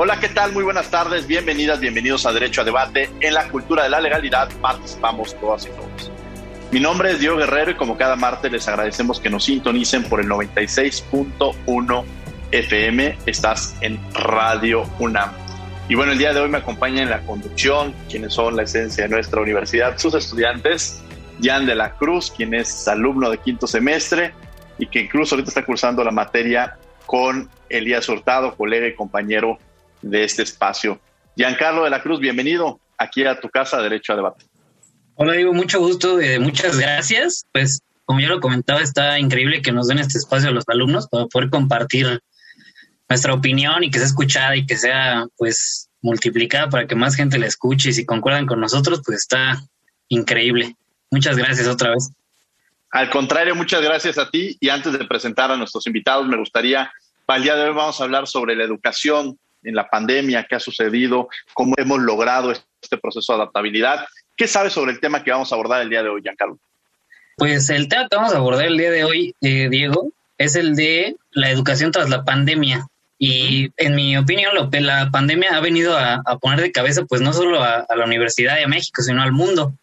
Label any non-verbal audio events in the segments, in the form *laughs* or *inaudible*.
Hola, ¿qué tal? Muy buenas tardes, bienvenidas, bienvenidos a Derecho a Debate. En la cultura de la legalidad participamos todas y todos. Mi nombre es Diego Guerrero y como cada martes les agradecemos que nos sintonicen por el 96.1 FM. Estás en Radio UNAM. Y bueno, el día de hoy me acompaña en la conducción quienes son la esencia de nuestra universidad, sus estudiantes, Jan de la Cruz, quien es alumno de quinto semestre y que incluso ahorita está cursando la materia con Elías Hurtado, colega y compañero de este espacio. Giancarlo de la Cruz, bienvenido aquí a tu casa, Derecho a Debate. Hola, digo, mucho gusto, eh, muchas gracias. Pues, como ya lo comentaba, está increíble que nos den este espacio a los alumnos para poder compartir nuestra opinión y que sea escuchada y que sea, pues, multiplicada para que más gente la escuche y si concuerdan con nosotros, pues está increíble. Muchas gracias otra vez. Al contrario, muchas gracias a ti. Y antes de presentar a nuestros invitados, me gustaría, para el día de hoy vamos a hablar sobre la educación en la pandemia, qué ha sucedido, cómo hemos logrado este proceso de adaptabilidad. ¿Qué sabes sobre el tema que vamos a abordar el día de hoy, Giancarlo? Pues el tema que vamos a abordar el día de hoy, eh, Diego, es el de la educación tras la pandemia. Y en mi opinión, la pandemia ha venido a, poner de cabeza, pues no solo a, la universidad a México, sino al mundo.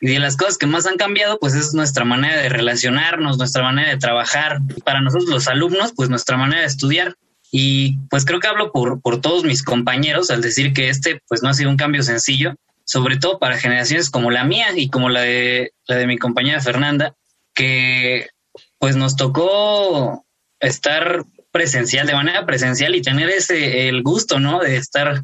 Y de las cosas que más han cambiado, pues es nuestra manera de relacionarnos, nuestra manera de trabajar. Para nosotros los alumnos, pues nuestra manera de estudiar. Y pues creo que hablo por, por todos mis compañeros al decir que este pues no ha sido un cambio sencillo, sobre todo para generaciones como la mía y como la de, la de mi compañera Fernanda, que pues nos tocó estar presencial, de manera presencial y tener ese, el gusto, ¿no? De estar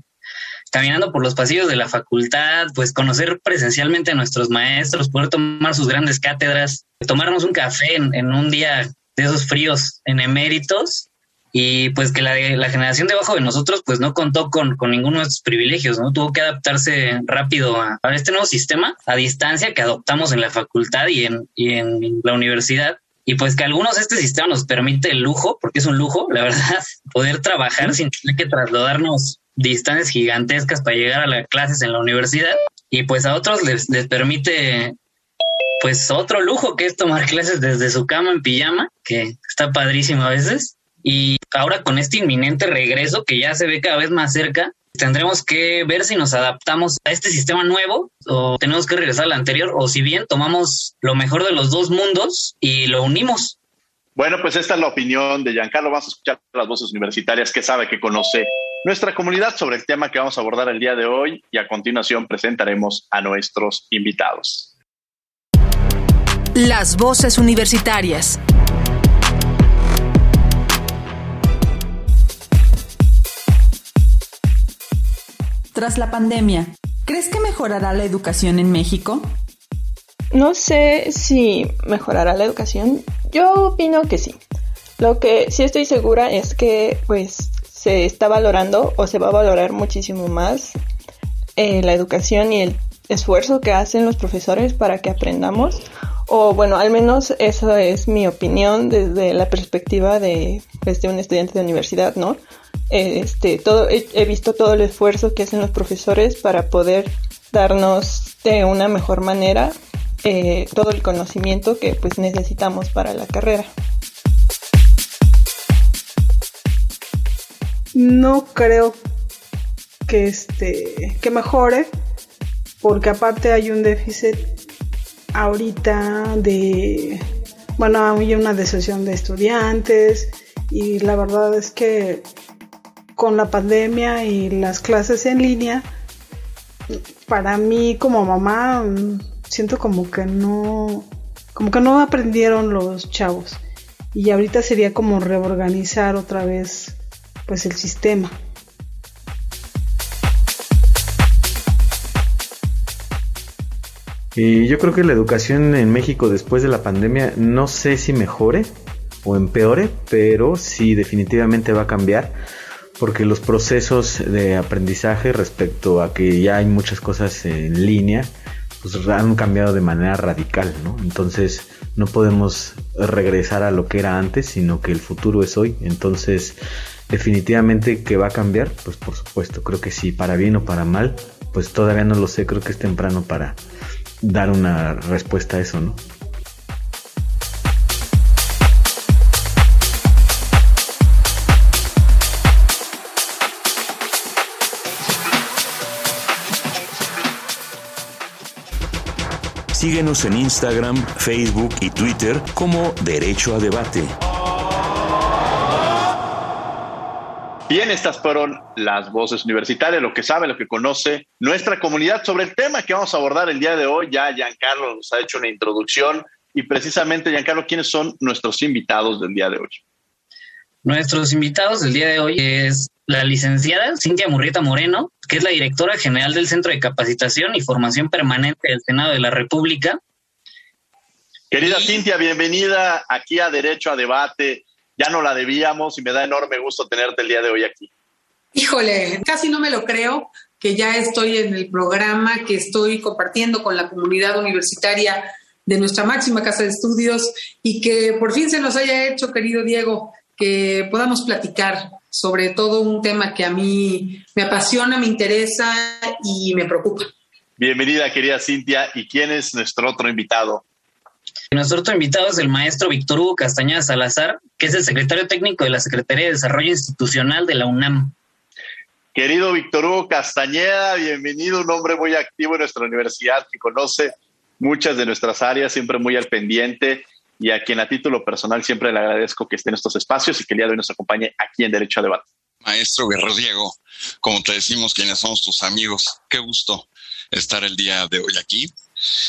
caminando por los pasillos de la facultad, pues conocer presencialmente a nuestros maestros, poder tomar sus grandes cátedras, tomarnos un café en, en un día de esos fríos en eméritos y pues que la, la generación debajo de nosotros pues no contó con, con ninguno de estos privilegios, ¿no? Tuvo que adaptarse rápido a, este nuevo sistema a distancia que adoptamos en la facultad y en, y en la universidad. Y pues que algunos este sistema nos permite el lujo, porque es un lujo, la *laughs* verdad, poder trabajar sin tener que trasladarnos distancias gigantescas para llegar a las clases en la universidad. Y pues a otros les, les permite pues otro lujo que es tomar *laughs* clases desde su cama en pijama, que está padrísimo a veces. Y ahora con este inminente regreso que ya se ve cada vez más cerca, tendremos que ver si nos adaptamos a este sistema nuevo o tenemos que regresar al anterior o si bien tomamos lo mejor de los dos mundos y lo unimos. Bueno, pues esta es la opinión de Giancarlo. Vamos a escuchar las voces universitarias que sabe, que conoce nuestra comunidad sobre el tema que vamos a abordar el día de hoy y a continuación presentaremos a nuestros invitados. Las voces universitarias. Tras la pandemia, ¿crees que mejorará la educación en México? No sé si mejorará la educación. Yo opino que sí. Lo que sí estoy segura es que pues se está valorando o se va a valorar muchísimo más eh, la educación y el esfuerzo que hacen los profesores para que aprendamos. O bueno, al menos esa es mi opinión desde la perspectiva de, pues, de un estudiante de universidad, ¿no? Este, todo, he, visto todo el esfuerzo que hacen los profesores para poder darnos de una mejor manera eh, todo el conocimiento que pues necesitamos para la carrera. No creo que este que mejore porque aparte hay un déficit ahorita de bueno hay una deserción de estudiantes y la verdad es que con la pandemia y las clases en línea, para mí como mamá mm, siento como que no como que no aprendieron los chavos y ahorita sería como reorganizar otra vez pues el sistema. Y yo creo que la educación en México después de la pandemia no sé si mejore o empeore, pero sí definitivamente va a cambiar porque los procesos de aprendizaje respecto a que ya hay muchas cosas en línea pues han cambiado de manera radical, ¿no? Entonces no podemos regresar a lo que era antes, sino que el futuro es hoy. Entonces, definitivamente que va a cambiar, pues por supuesto, creo que sí, para bien o para mal, pues todavía no lo sé, creo que es temprano para dar una respuesta a eso, ¿no? Síguenos en Instagram, Facebook y Twitter como Derecho a Debate. Bien, estas fueron las voces universitarias, lo que sabe, lo que conoce nuestra comunidad sobre el tema que vamos a abordar el día de hoy. Ya Giancarlo nos ha hecho una introducción y precisamente, Giancarlo, ¿quiénes son nuestros invitados del día de hoy? Nuestros invitados del día de hoy es la licenciada Cintia Murrieta Moreno, que es la directora general del Centro de Capacitación y Formación Permanente del Senado de la República. Querida Cintia, bienvenida aquí a Derecho a Debate. Ya no la debíamos y me da enorme gusto tenerte el día de hoy aquí. Híjole, casi no me lo creo que ya estoy en el programa, que estoy compartiendo con la comunidad universitaria de nuestra máxima casa de estudios y que por fin se nos haya hecho, querido Diego, que podamos platicar sobre todo un tema que a mí me apasiona, me interesa y me preocupa. Bienvenida, querida Cintia. ¿Y quién es nuestro otro invitado? Nuestro otro invitado es el maestro Víctor Hugo Castañeda Salazar, que es el secretario técnico de la Secretaría de Desarrollo Institucional de la UNAM. Querido Víctor Hugo Castañeda, bienvenido, un hombre muy activo en nuestra universidad que conoce muchas de nuestras áreas, siempre muy al pendiente y a quien a título personal siempre le agradezco que esté en estos espacios y que el día de hoy nos acompañe aquí en Derecho a Debate. Maestro Guerrero Diego, como te decimos quienes somos tus amigos, qué gusto estar el día de hoy aquí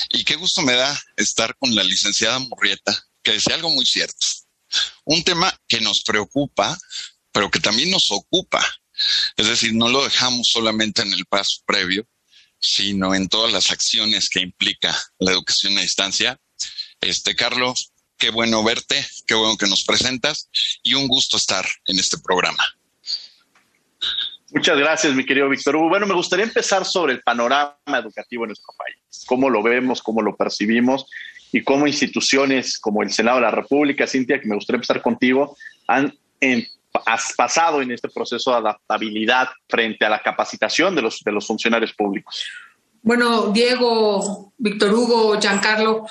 y qué gusto me da estar con la licenciada Murrieta, que decía algo muy cierto. Un tema que nos preocupa, pero que también nos ocupa. Es decir, no lo dejamos solamente en el paso previo, sino en todas las acciones que implica la educación a distancia. Este, Carlos, Qué bueno verte, qué bueno que nos presentas y un gusto estar en este programa. Muchas gracias, mi querido Víctor Hugo. Bueno, me gustaría empezar sobre el panorama educativo en nuestro país, cómo lo vemos, cómo lo percibimos y cómo instituciones como el Senado de la República, Cintia, que me gustaría empezar contigo, han pasado en este proceso de adaptabilidad frente a la capacitación de los, de los funcionarios públicos. Bueno, Diego, Víctor Hugo, Giancarlo,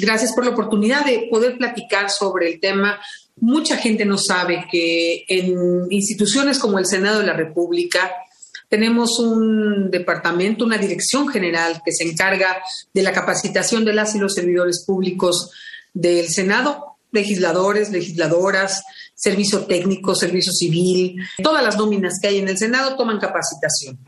gracias por la oportunidad de poder platicar sobre el tema. Mucha gente no sabe que en instituciones como el Senado de la República tenemos un departamento, una dirección general que se encarga de la capacitación de las y los servidores públicos del Senado, legisladores, legisladoras, servicio técnico, servicio civil, todas las nóminas que hay en el Senado toman capacitación.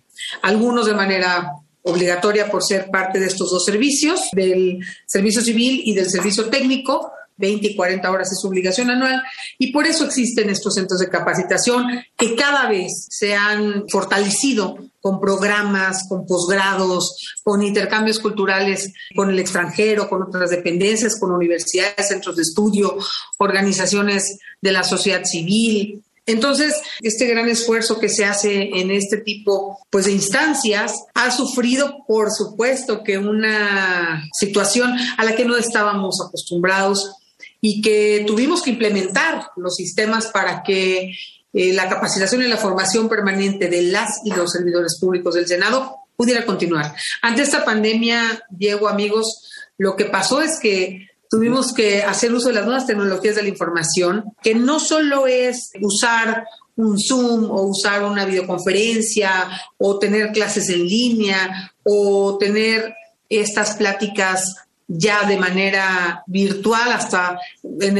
Algunos de manera obligatoria por ser parte de estos dos servicios, del servicio civil y del servicio técnico. 20 y 40 horas es su obligación anual y por eso existen estos centros de capacitación que cada vez se han fortalecido con programas, con posgrados, con intercambios culturales con el extranjero, con otras dependencias, con universidades, centros de estudio, organizaciones de la sociedad civil, entonces, este gran esfuerzo que se hace en este tipo pues, de instancias ha sufrido, por supuesto, que una situación a la que no estábamos acostumbrados y que tuvimos que implementar los sistemas para que eh, la capacitación y la formación permanente de las y los servidores públicos del Senado pudiera continuar. Ante esta pandemia, Diego, amigos, lo que pasó es que tuvimos que hacer uso de las nuevas tecnologías de la información, que no solo es usar un Zoom o usar una videoconferencia o tener clases en línea o tener estas pláticas ya de manera virtual, hasta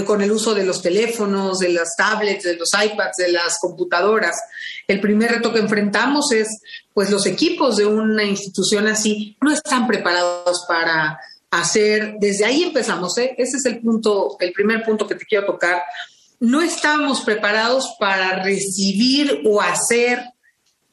con el uso de los teléfonos, de las tablets, de los iPads, de las computadoras. El primer reto que enfrentamos es, pues los equipos de una institución así no están preparados para hacer, desde ahí empezamos, ¿eh? ese es el punto, el primer punto que te quiero tocar. No estamos preparados para recibir o hacer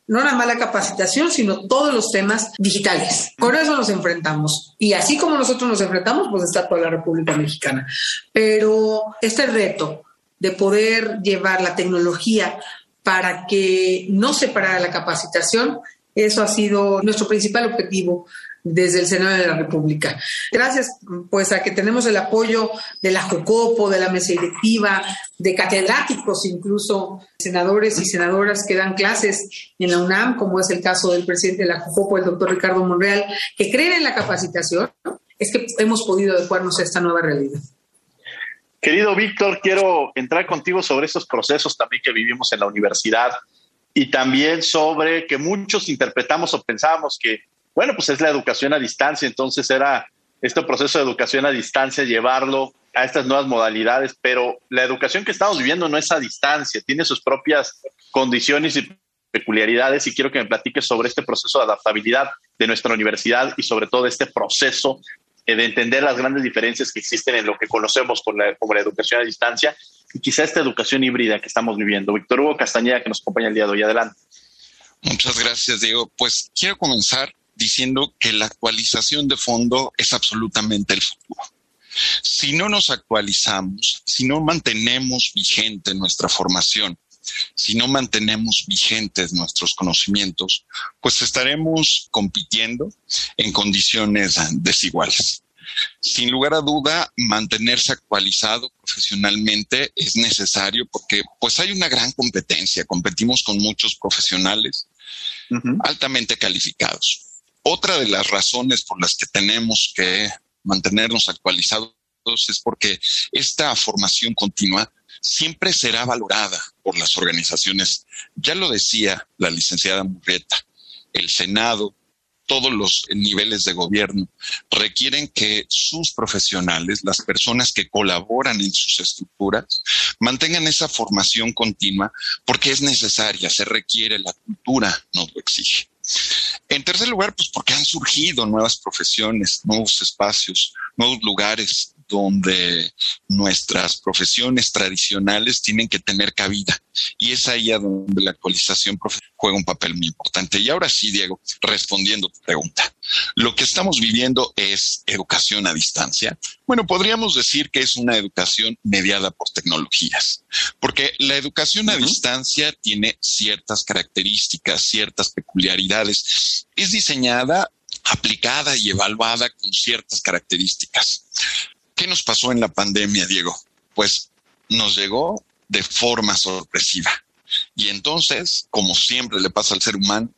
no una mala capacitación, sino todos los temas digitales. Con eso nos enfrentamos. Y así como nosotros nos enfrentamos, pues está toda la República Mexicana. Pero este reto de poder llevar la tecnología para que no se parara la capacitación, eso ha sido nuestro principal objetivo desde el Senado de la República. Gracias pues a que tenemos el apoyo de la JOCOPO, de la mesa directiva, de catedráticos incluso, senadores y senadoras que dan clases en la UNAM, como es el caso del presidente de la JOCOPO, el doctor Ricardo Monreal, que creen en la capacitación, es que hemos podido adecuarnos a esta nueva realidad. Querido Víctor, quiero entrar contigo sobre esos procesos también que vivimos en la universidad y también sobre que muchos interpretamos o pensábamos que bueno, pues es la educación a distancia, entonces era este proceso de educación a distancia, llevarlo a estas nuevas modalidades, pero la educación que estamos viviendo no es a distancia, tiene sus propias condiciones y peculiaridades y quiero que me platiques sobre este proceso de adaptabilidad de nuestra universidad y sobre todo este proceso de entender las grandes diferencias que existen en lo que conocemos como la, como la educación a distancia y quizá esta educación híbrida que estamos viviendo. Víctor Hugo Castañeda, que nos acompaña el día de hoy. Adelante. Muchas gracias, Diego. Pues quiero comenzar diciendo que la actualización de fondo es absolutamente el futuro. Si no nos actualizamos, si no mantenemos vigente nuestra formación, si no mantenemos vigentes nuestros conocimientos, pues estaremos compitiendo en condiciones desiguales. Sin lugar a duda, mantenerse actualizado profesionalmente es necesario porque pues hay una gran competencia, competimos con muchos profesionales altamente calificados. Otra de las razones por las que tenemos que mantenernos actualizados es porque esta formación continua siempre será valorada por las organizaciones. Ya lo decía la licenciada Murrieta, el Senado, todos los niveles de gobierno requieren que sus profesionales, las personas que colaboran en sus estructuras, mantengan esa formación continua porque es necesaria, se requiere, la cultura nos lo exige. En tercer lugar, pues porque han surgido nuevas profesiones, nuevos espacios, nuevos lugares donde nuestras profesiones tradicionales tienen que tener cabida. Y es ahí a donde la actualización juega un papel muy importante. Y ahora sí, Diego, respondiendo tu pregunta, lo que estamos viviendo es educación a distancia. Bueno, podríamos decir que es una educación mediada por tecnologías, porque la educación a distancia tiene ciertas características, ciertas peculiaridades. Es diseñada aplicada y evaluada con ciertas características. ¿Qué nos pasó en la pandemia, Diego? Pues nos llegó de forma sorpresiva. Y entonces, como siempre le pasa al ser humano,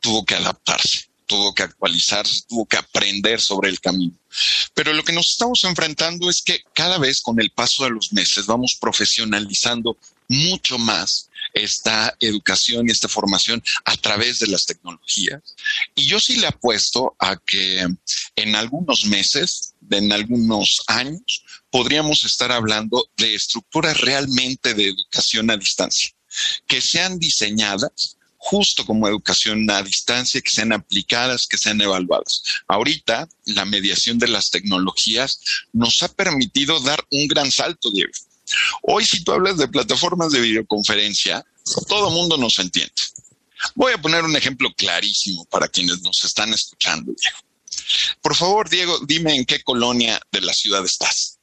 tuvo que adaptarse, tuvo que actualizarse, tuvo que aprender sobre el camino. Pero lo que nos estamos enfrentando es que cada vez con el paso de los meses vamos profesionalizando mucho más esta educación y esta formación a través de las tecnologías. Y yo sí le apuesto a que en algunos meses, en algunos años, podríamos estar hablando de estructuras realmente de educación a distancia, que sean diseñadas justo como educación a distancia, que sean aplicadas, que sean evaluadas. Ahorita, la mediación de las tecnologías nos ha permitido dar un gran salto, Diego. Hoy, si tú hablas de plataformas de videoconferencia, todo mundo nos entiende. Voy a poner un ejemplo clarísimo para quienes nos están escuchando, Diego. Por favor, Diego, dime en qué colonia de la ciudad estás.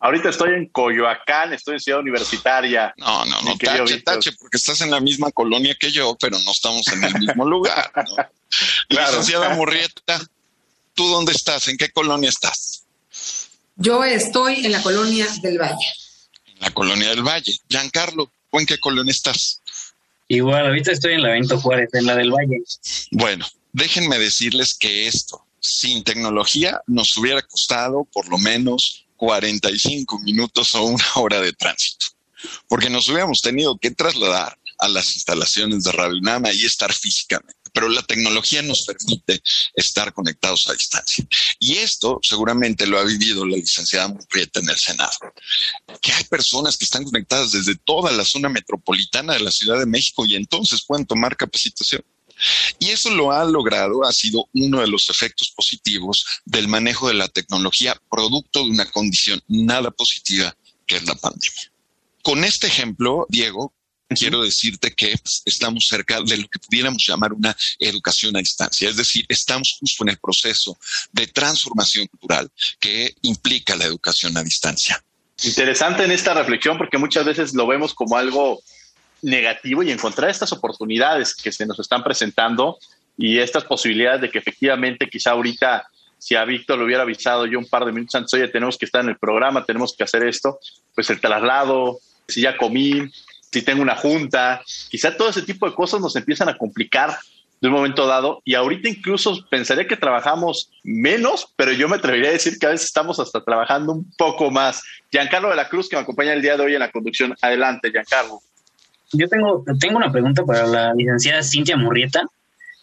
Ahorita estoy en Coyoacán, estoy en Ciudad Universitaria. *sighs* No, no, no, tache, tache, porque estás en la misma colonia que yo, pero no estamos en el mismo lugar. ¿no? *laughs* claro. Licenciada Murrieta, ¿tú dónde estás? ¿En qué colonia estás? Yo estoy en la colonia del Valle la colonia del Valle. Giancarlo, ¿en qué colonia estás? Igual, ahorita estoy en la Benito Juárez, en la del Valle. Bueno, déjenme decirles que esto, sin tecnología, nos hubiera costado por lo menos 45 minutos o una hora de tránsito, porque nos hubiéramos tenido que trasladar a las instalaciones de Radio Nama y estar físicamente pero la tecnología nos permite estar conectados a distancia. Y esto seguramente lo ha vivido la licenciada Murrieta en el Senado, que hay personas que están conectadas desde toda la zona metropolitana de la Ciudad de México y entonces pueden tomar capacitación. Y eso lo ha logrado, ha sido uno de los efectos positivos del manejo de la tecnología, producto de una condición nada positiva que es la pandemia. Con este ejemplo, Diego, quiero decirte que estamos cerca de lo que pudiéramos llamar una educación a distancia. Es decir, estamos justo en el proceso de transformación cultural que implica la educación a distancia. Interesante en esta reflexión porque muchas veces lo vemos como algo negativo y encontrar estas oportunidades que se nos están presentando y estas posibilidades de que efectivamente quizá ahorita si a Víctor lo hubiera avisado yo un par de minutos antes, oye, tenemos que estar en el programa, tenemos que hacer esto, pues el traslado, si ya comí, si tengo una junta, quizá todo ese tipo de cosas nos empiezan a complicar de un momento dado y ahorita incluso pensaría que trabajamos menos, pero yo me atrevería a decir que a veces estamos hasta trabajando un poco más. Giancarlo de la Cruz, que me acompaña el día de hoy en la conducción. Adelante, Giancarlo. Yo tengo, tengo una pregunta para la licenciada Cintia Murrieta,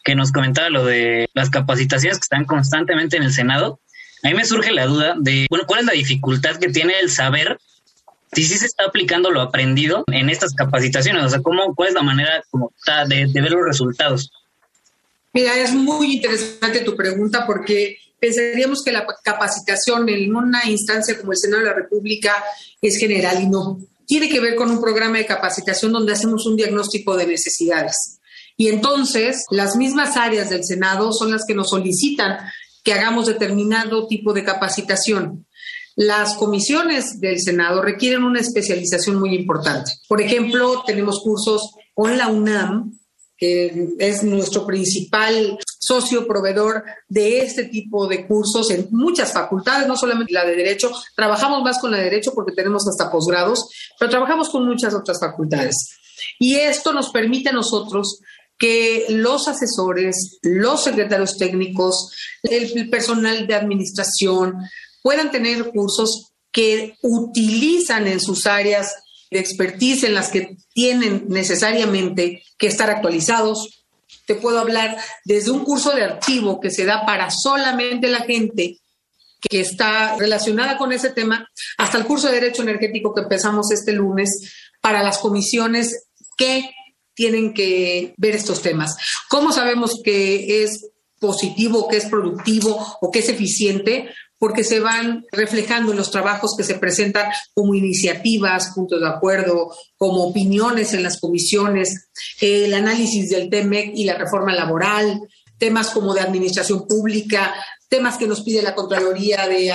que nos comentaba lo de las capacitaciones que están constantemente en el Senado. A mí me surge la duda de, bueno, ¿cuál es la dificultad que tiene el saber si sí se está aplicando lo aprendido en estas capacitaciones? O sea, ¿cómo, ¿cuál es la manera como de, de ver los resultados? Mira, es muy interesante tu pregunta porque pensaríamos que la capacitación en una instancia como el Senado de la República es general y no tiene que ver con un programa de capacitación donde hacemos un diagnóstico de necesidades. Y entonces las mismas áreas del Senado son las que nos solicitan que hagamos determinado tipo de capacitación. Las comisiones del Senado requieren una especialización muy importante. Por ejemplo, tenemos cursos con la UNAM que es nuestro principal socio proveedor de este tipo de cursos en muchas facultades, no solamente la de Derecho, trabajamos más con la de Derecho porque tenemos hasta posgrados, pero trabajamos con muchas otras facultades. Y esto nos permite a nosotros que los asesores, los secretarios técnicos, el personal de administración puedan tener cursos que utilizan en sus áreas de expertise en las que tienen necesariamente que estar actualizados. Te puedo hablar desde un curso de archivo que se da para solamente la gente que está relacionada con ese tema, hasta el curso de Derecho Energético que empezamos este lunes para las comisiones que tienen que ver estos temas. ¿Cómo sabemos que es positivo, que es productivo o que es eficiente? Porque se van reflejando en los trabajos que se presentan como iniciativas, puntos de acuerdo, como opiniones en las comisiones, el análisis del TEMEC y la reforma laboral, temas como de administración pública, temas que nos pide la Contraloría de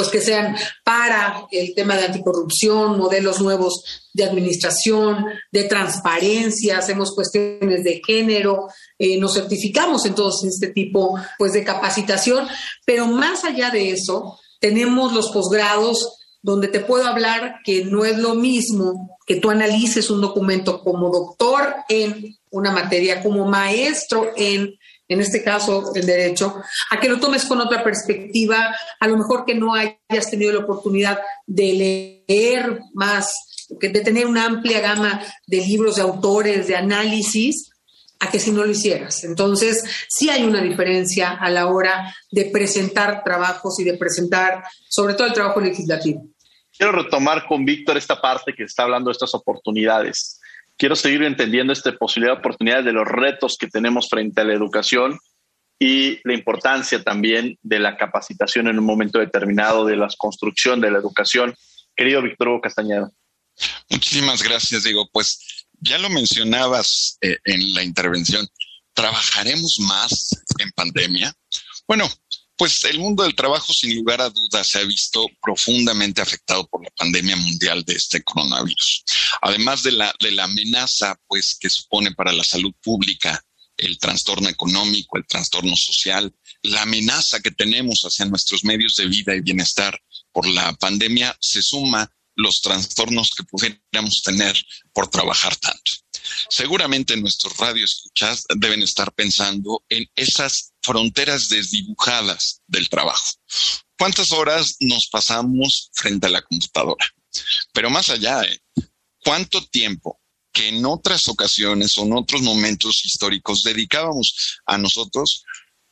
pues que sean para el tema de anticorrupción, modelos nuevos de administración, de transparencia, hacemos cuestiones de género, eh, nos certificamos en todo este tipo pues, de capacitación, pero más allá de eso, tenemos los posgrados donde te puedo hablar que no es lo mismo que tú analices un documento como doctor en una materia, como maestro en en este caso el derecho, a que lo tomes con otra perspectiva, a lo mejor que no hayas tenido la oportunidad de leer más, de tener una amplia gama de libros, de autores, de análisis, a que si no lo hicieras. Entonces, sí hay una diferencia a la hora de presentar trabajos y de presentar, sobre todo el trabajo legislativo. Quiero retomar con Víctor esta parte que está hablando de estas oportunidades quiero seguir entendiendo esta posibilidad de oportunidades de los retos que tenemos frente a la educación y la importancia también de la capacitación en un momento determinado, de la construcción de la educación. Querido Víctor Hugo Castañeda. Muchísimas gracias, Diego. Pues ya lo mencionabas eh, en la intervención, ¿trabajaremos más en pandemia? Bueno, pues el mundo del trabajo, sin lugar a dudas, se ha visto profundamente afectado por la pandemia mundial de este coronavirus. Además de la, de la amenaza, pues, que supone para la salud pública el trastorno económico, el trastorno social, la amenaza que tenemos hacia nuestros medios de vida y bienestar por la pandemia, se suma los trastornos que pudiéramos tener por trabajar tanto. Seguramente nuestros radioescuchas deben estar pensando en esas fronteras desdibujadas del trabajo. ¿Cuántas horas nos pasamos frente a la computadora? Pero más allá, ¿eh? ¿cuánto tiempo que en otras ocasiones o en otros momentos históricos dedicábamos a nosotros,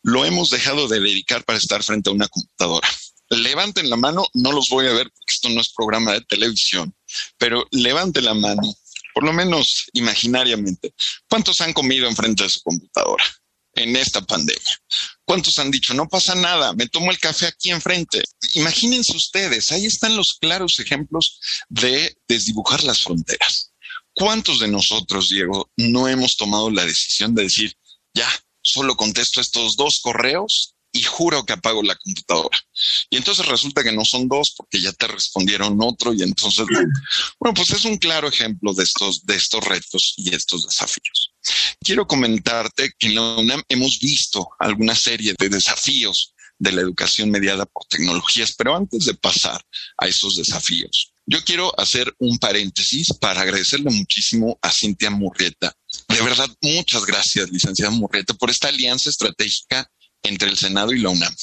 lo hemos dejado de dedicar para estar frente a una computadora. Levanten la mano, no los voy a ver porque esto no es programa de televisión, pero levanten la mano, por lo menos imaginariamente. ¿Cuántos han comido enfrente de su computadora en esta pandemia? ¿Cuántos han dicho, no pasa nada, me tomo el café aquí enfrente? Imagínense ustedes, ahí están los claros ejemplos de desdibujar las fronteras. ¿Cuántos de nosotros, Diego, no hemos tomado la decisión de decir, ya, solo contesto estos dos correos y juro que apago la computadora. Y entonces resulta que no son dos porque ya te respondieron otro y entonces, bueno, pues es un claro ejemplo de estos, de estos retos y estos desafíos. Quiero comentarte que en la UNAM hemos visto alguna serie de desafíos de la educación mediada por tecnologías, pero antes de pasar a esos desafíos, yo quiero hacer un paréntesis para agradecerle muchísimo a Cintia Murrieta. De verdad, muchas gracias, licenciada Murrieta, por esta alianza estratégica entre el Senado y la UNAM,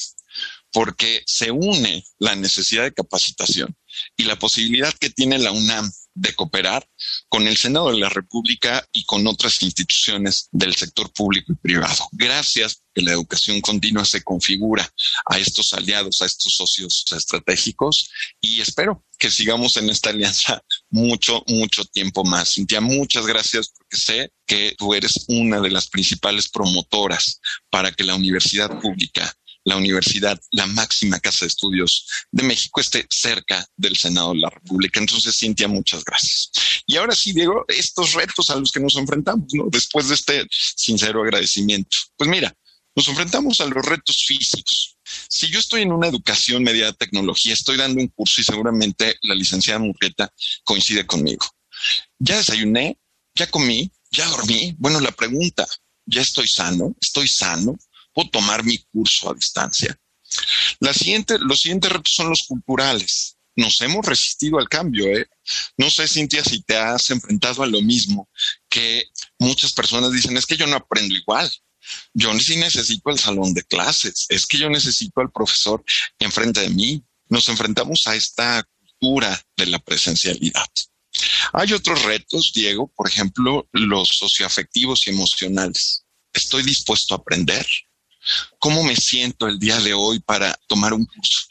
porque se une la necesidad de capacitación y la posibilidad que tiene la UNAM de cooperar con el Senado de la República y con otras instituciones del sector público y privado. Gracias que la educación continua se configura a estos aliados, a estos socios estratégicos y espero que sigamos en esta alianza mucho, mucho tiempo más. Cintia, muchas gracias porque sé que tú eres una de las principales promotoras para que la universidad pública la universidad, la máxima casa de estudios de México, esté cerca del Senado de la República. Entonces, Cintia, muchas gracias. Y ahora sí, Diego, estos retos a los que nos enfrentamos, ¿no? Después de este sincero agradecimiento. Pues mira, nos enfrentamos a los retos físicos. Si yo estoy en una educación mediada tecnología, estoy dando un curso y seguramente la licenciada Murrieta coincide conmigo. Ya desayuné, ya comí, ya dormí. Bueno, la pregunta, ¿ya estoy sano? ¿Estoy sano? O tomar mi curso a distancia. Los siguientes retos son los culturales. Nos hemos resistido al cambio. ¿eh? No sé, Cintia, si te has enfrentado a lo mismo, que muchas personas dicen, es que yo no aprendo igual. Yo sí necesito el salón de clases, es que yo necesito al profesor enfrente de mí. Nos enfrentamos a esta cultura de la presencialidad. Hay otros retos, Diego, por ejemplo, los socioafectivos y emocionales. ¿Estoy dispuesto a aprender? ¿Cómo me siento el día de hoy para tomar un curso?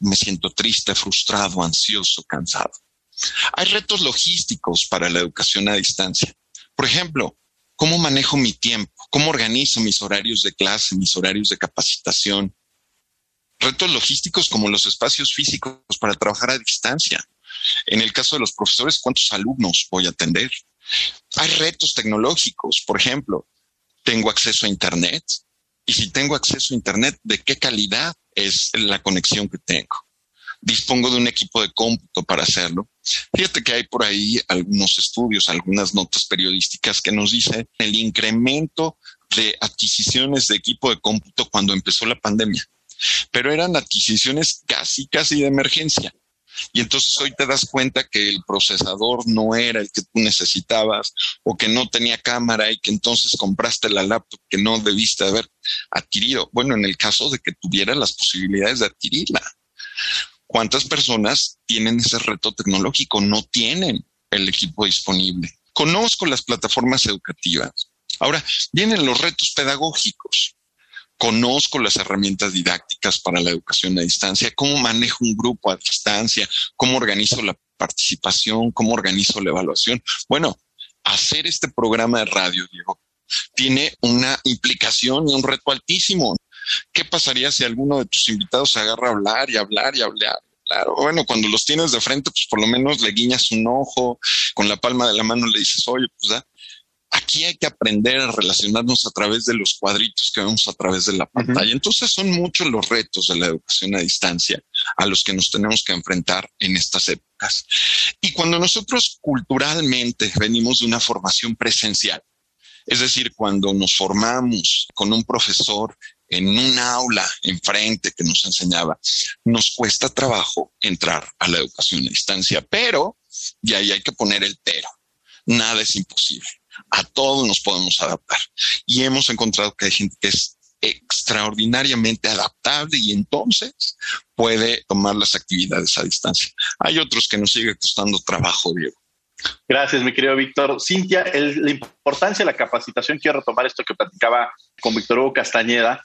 Me siento triste, frustrado, ansioso, cansado. Hay retos logísticos para la educación a distancia. Por ejemplo, ¿cómo manejo mi tiempo? ¿Cómo organizo mis horarios de clase, mis horarios de capacitación? Retos logísticos como los espacios físicos para trabajar a distancia. En el caso de los profesores, ¿cuántos alumnos voy a atender? Hay retos tecnológicos, por ejemplo, ¿tengo acceso a Internet? Y si tengo acceso a Internet, ¿de qué calidad es la conexión que tengo? Dispongo de un equipo de cómputo para hacerlo. Fíjate que hay por ahí algunos estudios, algunas notas periodísticas que nos dicen el incremento de adquisiciones de equipo de cómputo cuando empezó la pandemia. Pero eran adquisiciones casi, casi de emergencia. Y entonces hoy te das cuenta que el procesador no era el que tú necesitabas o que no tenía cámara y que entonces compraste la laptop que no debiste haber adquirido. Bueno, en el caso de que tuviera las posibilidades de adquirirla. ¿Cuántas personas tienen ese reto tecnológico? No tienen el equipo disponible. Conozco las plataformas educativas. Ahora vienen los retos pedagógicos conozco las herramientas didácticas para la educación a distancia, cómo manejo un grupo a distancia, cómo organizo la participación, cómo organizo la evaluación. Bueno, hacer este programa de radio, Diego, tiene una implicación y un reto altísimo. ¿Qué pasaría si alguno de tus invitados se agarra a hablar y hablar y hablar? Claro, bueno, cuando los tienes de frente, pues por lo menos le guiñas un ojo, con la palma de la mano le dices, oye, pues da, Aquí hay que aprender a relacionarnos a través de los cuadritos que vemos a través de la pantalla. Entonces son muchos los retos de la educación a distancia a los que nos tenemos que enfrentar en estas épocas. Y cuando nosotros culturalmente venimos de una formación presencial, es decir, cuando nos formamos con un profesor en un aula enfrente que nos enseñaba, nos cuesta trabajo entrar a la educación a distancia, pero, y ahí hay que poner el pero, nada es imposible a todos nos podemos adaptar. Y hemos encontrado que hay gente que es extraordinariamente adaptable y entonces puede tomar las actividades a distancia. Hay otros que nos sigue costando trabajo, Diego. Gracias, mi querido Víctor. Cintia, la importancia de la capacitación, quiero retomar esto que platicaba con Víctor Hugo Castañeda,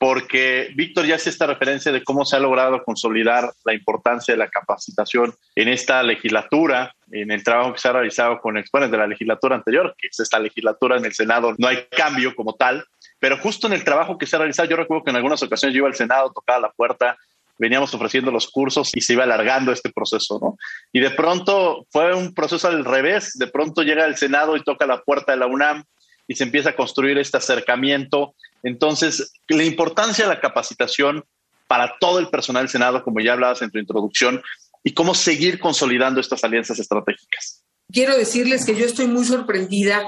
porque Víctor ya hace esta referencia de cómo se ha logrado consolidar la importancia de la capacitación en esta legislatura, en el trabajo que se ha realizado con exponentes de la legislatura anterior, que es esta legislatura en el Senado, no hay cambio como tal, pero justo en el trabajo que se ha realizado, yo recuerdo que en algunas ocasiones yo iba al Senado, tocaba la puerta, veníamos ofreciendo los cursos y se iba alargando este proceso, ¿no? Y de pronto fue un proceso al revés, de pronto llega el Senado y toca la puerta de la UNAM y se empieza a construir este acercamiento. Entonces, la importancia de la capacitación para todo el personal del Senado, como ya hablabas en tu introducción, y cómo seguir consolidando estas alianzas estratégicas. Quiero decirles que yo estoy muy sorprendida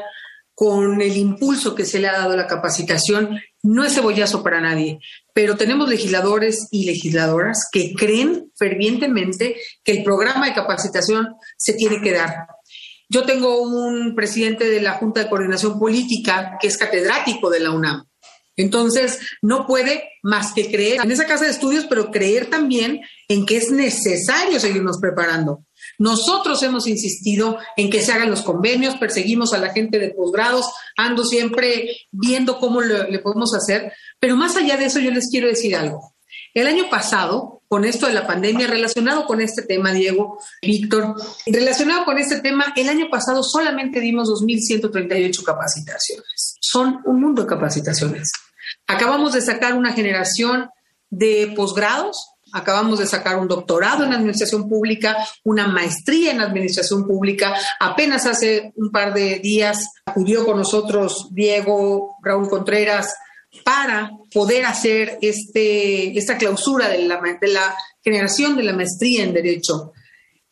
con el impulso que se le ha dado a la capacitación. No es cebollazo para nadie, pero tenemos legisladores y legisladoras que creen fervientemente que el programa de capacitación se tiene que dar. Yo tengo un presidente de la Junta de Coordinación Política que es catedrático de la UNAM. Entonces, no puede más que creer en esa casa de estudios, pero creer también en que es necesario seguirnos preparando. Nosotros hemos insistido en que se hagan los convenios, perseguimos a la gente de posgrados, ando siempre viendo cómo le podemos hacer, pero más allá de eso yo les quiero decir algo. El año pasado, con esto de la pandemia, relacionado con este tema, Diego, Víctor, relacionado con este tema, el año pasado solamente dimos 2.138 capacitaciones. Son un mundo de capacitaciones. Acabamos de sacar una generación de posgrados, acabamos de sacar un doctorado en administración pública, una maestría en administración pública. Apenas hace un par de días acudió con nosotros Diego Raúl Contreras, para poder hacer este, esta clausura de la, de la generación de la maestría en Derecho.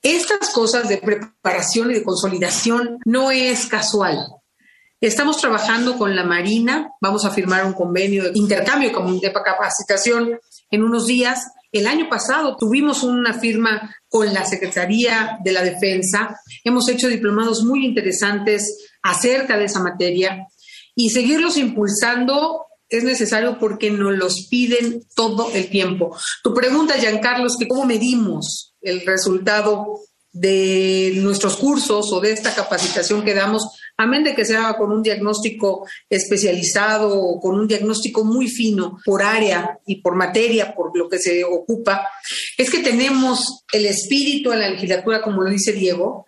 Estas cosas de preparación y de consolidación no es casual. Estamos trabajando con la Marina, vamos a firmar un convenio de intercambio de capacitación en unos días. El año pasado tuvimos una firma con la Secretaría de la Defensa. Hemos hecho diplomados muy interesantes acerca de esa materia y seguirlos impulsando es necesario porque nos los piden todo el tiempo. Tu pregunta, Giancarlo, es que cómo medimos el resultado de nuestros cursos o de esta capacitación que damos, amén de que sea con un diagnóstico especializado o con un diagnóstico muy fino por área y por materia, por lo que se ocupa, es que tenemos el espíritu en la legislatura, como lo dice Diego,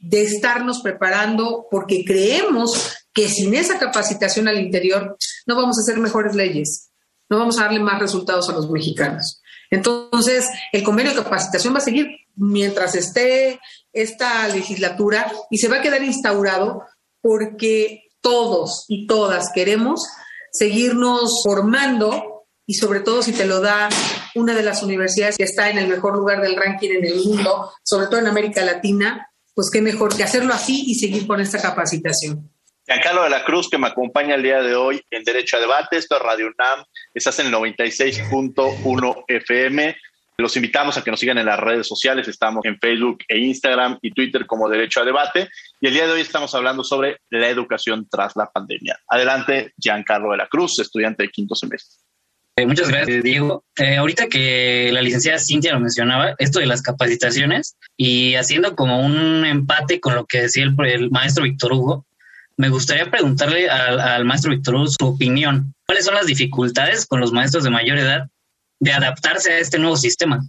de estarnos preparando porque creemos que sin esa capacitación al interior no vamos a hacer mejores leyes, no vamos a darle más resultados a los mexicanos. Entonces, el convenio de capacitación va a seguir mientras esté esta legislatura y se va a quedar instaurado porque todos y todas queremos seguirnos formando y sobre todo si te lo da una de las universidades que está en el mejor lugar del ranking en el mundo, sobre todo en América Latina, pues qué mejor que hacerlo así y seguir con esta capacitación. Giancarlo de la Cruz, que me acompaña el día de hoy en Derecho a Debate. Esto es Radio UNAM. Estás en el 96.1 FM. Los invitamos a que nos sigan en las redes sociales. Estamos en Facebook e Instagram y Twitter como Derecho a Debate. Y el día de hoy estamos hablando sobre la educación tras la pandemia. Adelante, Giancarlo de la Cruz, estudiante de quinto semestre. Eh, muchas gracias, Diego. Eh, ahorita que la licenciada Cintia lo mencionaba, esto de las capacitaciones y haciendo como un empate con lo que decía el maestro Víctor Hugo, me gustaría preguntarle al, maestro Víctor su opinión. ¿Cuáles son las dificultades con los maestros de mayor edad de adaptarse a este nuevo sistema?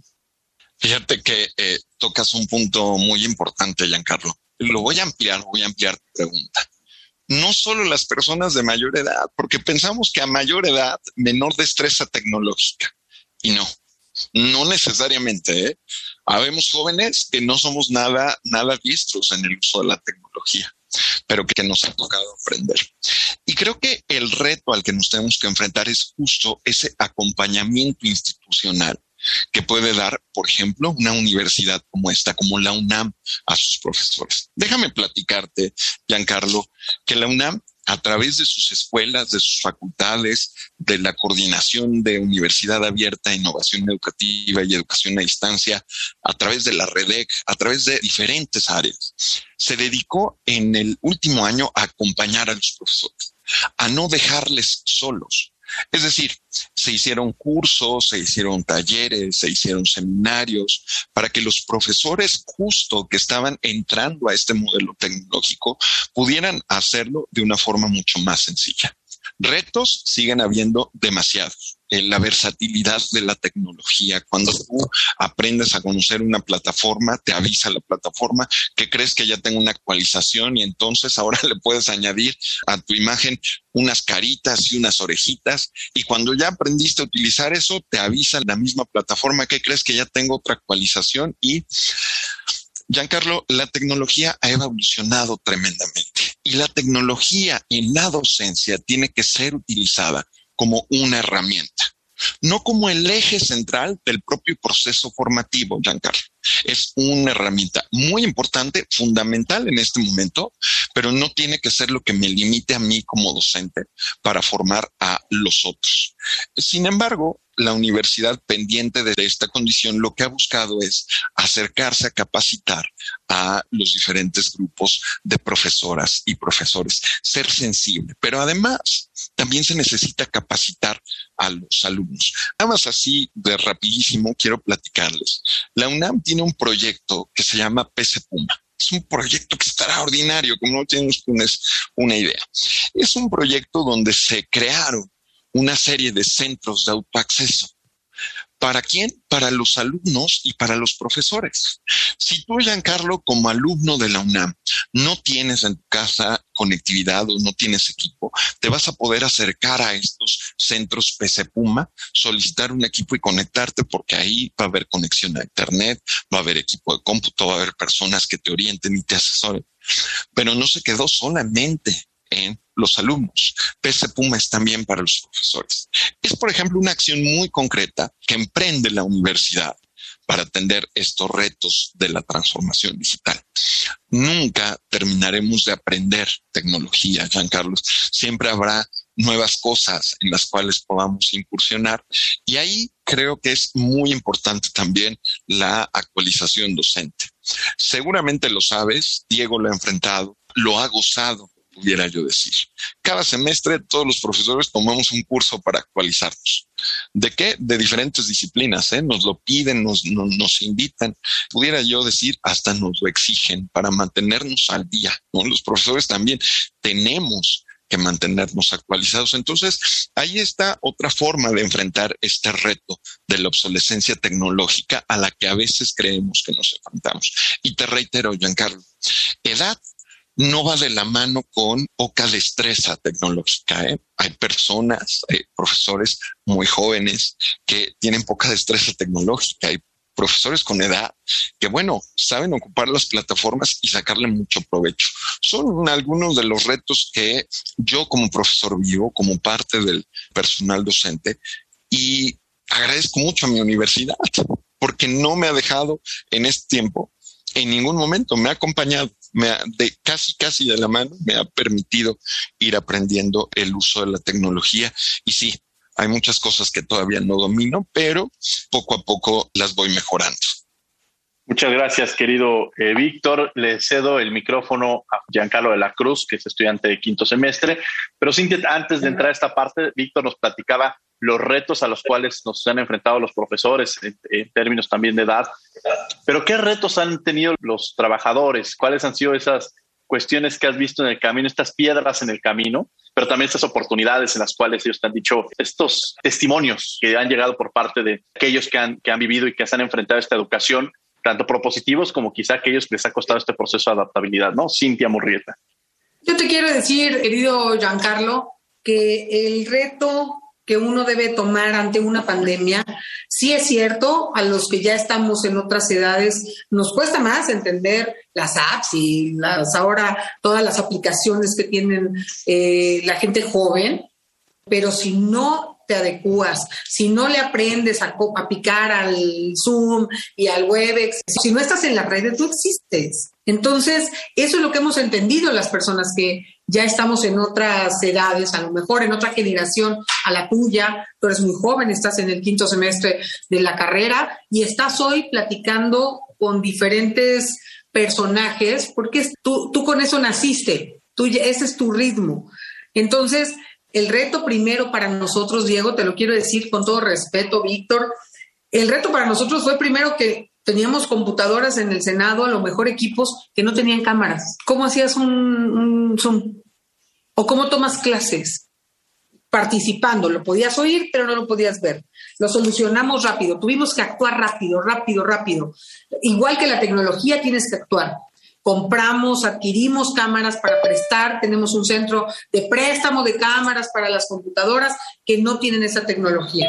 Fíjate que eh, tocas un punto muy importante, Giancarlo. Lo voy a ampliar, voy a ampliar tu pregunta. No solo las personas de mayor edad, porque pensamos que a mayor edad, menor destreza tecnológica. Y no, no necesariamente. ¿eh? Habemos jóvenes que no somos nada, nada diestros en el uso de la tecnología pero que nos ha tocado aprender. Y creo que el reto al que nos tenemos que enfrentar es justo ese acompañamiento institucional que puede dar, por ejemplo, una universidad como esta, como la UNAM, a sus profesores. Déjame platicarte, Giancarlo, que la UNAM a través de sus escuelas, de sus facultades, de la coordinación de Universidad Abierta, Innovación Educativa y Educación a Distancia, a través de la REDEC, a través de diferentes áreas, se dedicó en el último año a acompañar a los profesores, a no dejarles solos, Es decir, se hicieron cursos, se hicieron talleres, se hicieron seminarios para que los profesores justo que estaban entrando a este modelo tecnológico pudieran hacerlo de una forma mucho más sencilla. Retos siguen habiendo demasiados. Eh, la versatilidad de la tecnología. Cuando tú aprendes a conocer una plataforma, te avisa la plataforma que crees que ya tengo una actualización y entonces ahora *laughs* le puedes añadir a tu imagen unas caritas y unas orejitas. Y cuando ya aprendiste a utilizar eso, te avisa la misma plataforma que crees que ya tengo otra actualización y Giancarlo, la tecnología ha evolucionado tremendamente y la tecnología en la docencia tiene que ser utilizada como una herramienta, no como el eje central del propio proceso formativo, Giancarlo. Es una herramienta muy importante, fundamental en este momento, pero no tiene que ser lo que me limite a mí como docente para formar a los otros. Sin embargo, la universidad pendiente de esta condición lo que ha buscado es acercarse a capacitar a los diferentes grupos de profesoras y profesores, ser sensible, pero además también se necesita capacitar a los alumnos. Nada más así de rapidísimo quiero platicarles. La UNAM tiene un proyecto que se llama PC Puma. Es un proyecto extraordinario, como no tienes una idea. Es un proyecto donde se crearon una serie de centros de autoacceso. ¿Para quién? Para los alumnos y para los profesores. Si tú, Giancarlo, como alumno de la UNAM, no tienes en tu casa conectividad o no tienes equipo, te vas a poder acercar a estos centros PC Puma, solicitar un equipo y conectarte porque ahí va a haber conexión a Internet, va a haber equipo de cómputo, va a haber personas que te orienten y te asesoren. Pero no se quedó solamente en los alumnos. PC Puma es también para los profesores. Es, por ejemplo, una acción muy concreta que emprende la universidad para atender estos retos de la transformación digital. Nunca terminaremos de aprender tecnología, Jean Carlos. Siempre habrá nuevas cosas en las cuales podamos incursionar. Y ahí creo que es muy importante también la actualización docente. Seguramente lo sabes, Diego lo ha enfrentado, lo ha gozado pudiera yo decir. Cada semestre todos los profesores tomamos un curso para actualizarnos. ¿De qué? De diferentes disciplinas, ¿eh? Nos lo piden, nos, nos, invitan, pudiera yo decir, hasta nos lo exigen para mantenernos al día. Los profesores también tenemos que mantenernos actualizados. Entonces, ahí está otra forma de enfrentar este reto de la obsolescencia tecnológica a la que a veces creemos que nos enfrentamos. Y te reitero, Giancarlo, edad no va de la mano con poca destreza tecnológica. ¿eh? Hay personas, hay profesores muy jóvenes que tienen poca destreza tecnológica. Hay profesores con edad que, bueno, saben ocupar las plataformas y sacarle mucho provecho. Son algunos de los retos que yo como profesor vivo, como parte del personal docente, y agradezco mucho a mi universidad porque no me ha dejado en este tiempo en ningún momento me ha acompañado, me ha, de casi casi de la mano, me ha permitido ir aprendiendo el uso de la tecnología y sí, hay muchas cosas que todavía no domino, pero poco a poco las voy mejorando. Muchas gracias, querido eh, Víctor. Le cedo el micrófono a Giancarlo de la Cruz, que es estudiante de quinto semestre. Pero Cintia, antes de entrar a esta parte, Víctor nos platicaba los retos a los cuales nos han enfrentado los profesores en, términos también de edad. Pero ¿qué retos han tenido los trabajadores? ¿Cuáles han sido esas cuestiones que has visto en el camino, estas piedras en el camino, pero también estas oportunidades en las cuales ellos te han dicho, estos testimonios que han llegado por parte de aquellos que han, que han vivido y que se han enfrentado a esta educación tanto propositivos como quizá aquellos que les ha costado este proceso de adaptabilidad, ¿no? Cintia Murrieta. Yo te quiero decir, querido Giancarlo, que el reto que uno debe tomar ante una pandemia, sí es cierto, a los que ya estamos en otras edades nos cuesta más entender las apps y las ahora todas las aplicaciones que tienen eh, la gente joven, pero si no te adecuas, si no le aprendes a, a, picar al Zoom y al Webex, si no estás en la red, tú existes. Entonces, eso es lo que hemos entendido las personas que ya estamos en otras edades, a lo mejor en otra generación a la tuya, tú eres muy joven, estás en el quinto semestre de la carrera y estás hoy platicando con diferentes personajes, porque tú, tú con eso naciste, tú, ese es tu ritmo. Entonces, el reto primero para nosotros, Diego, te lo quiero decir con todo respeto, Víctor, el reto para nosotros fue primero que teníamos computadoras en el Senado, a lo mejor equipos que no tenían cámaras. ¿Cómo hacías un? ¿O cómo tomas clases? Participando, lo podías oír, pero no lo podías ver. Lo solucionamos rápido, tuvimos que actuar rápido, rápido, rápido. Igual que la tecnología, tienes que actuar compramos, adquirimos cámaras para prestar, tenemos un centro de préstamo de cámaras para las computadoras que no tienen esa tecnología.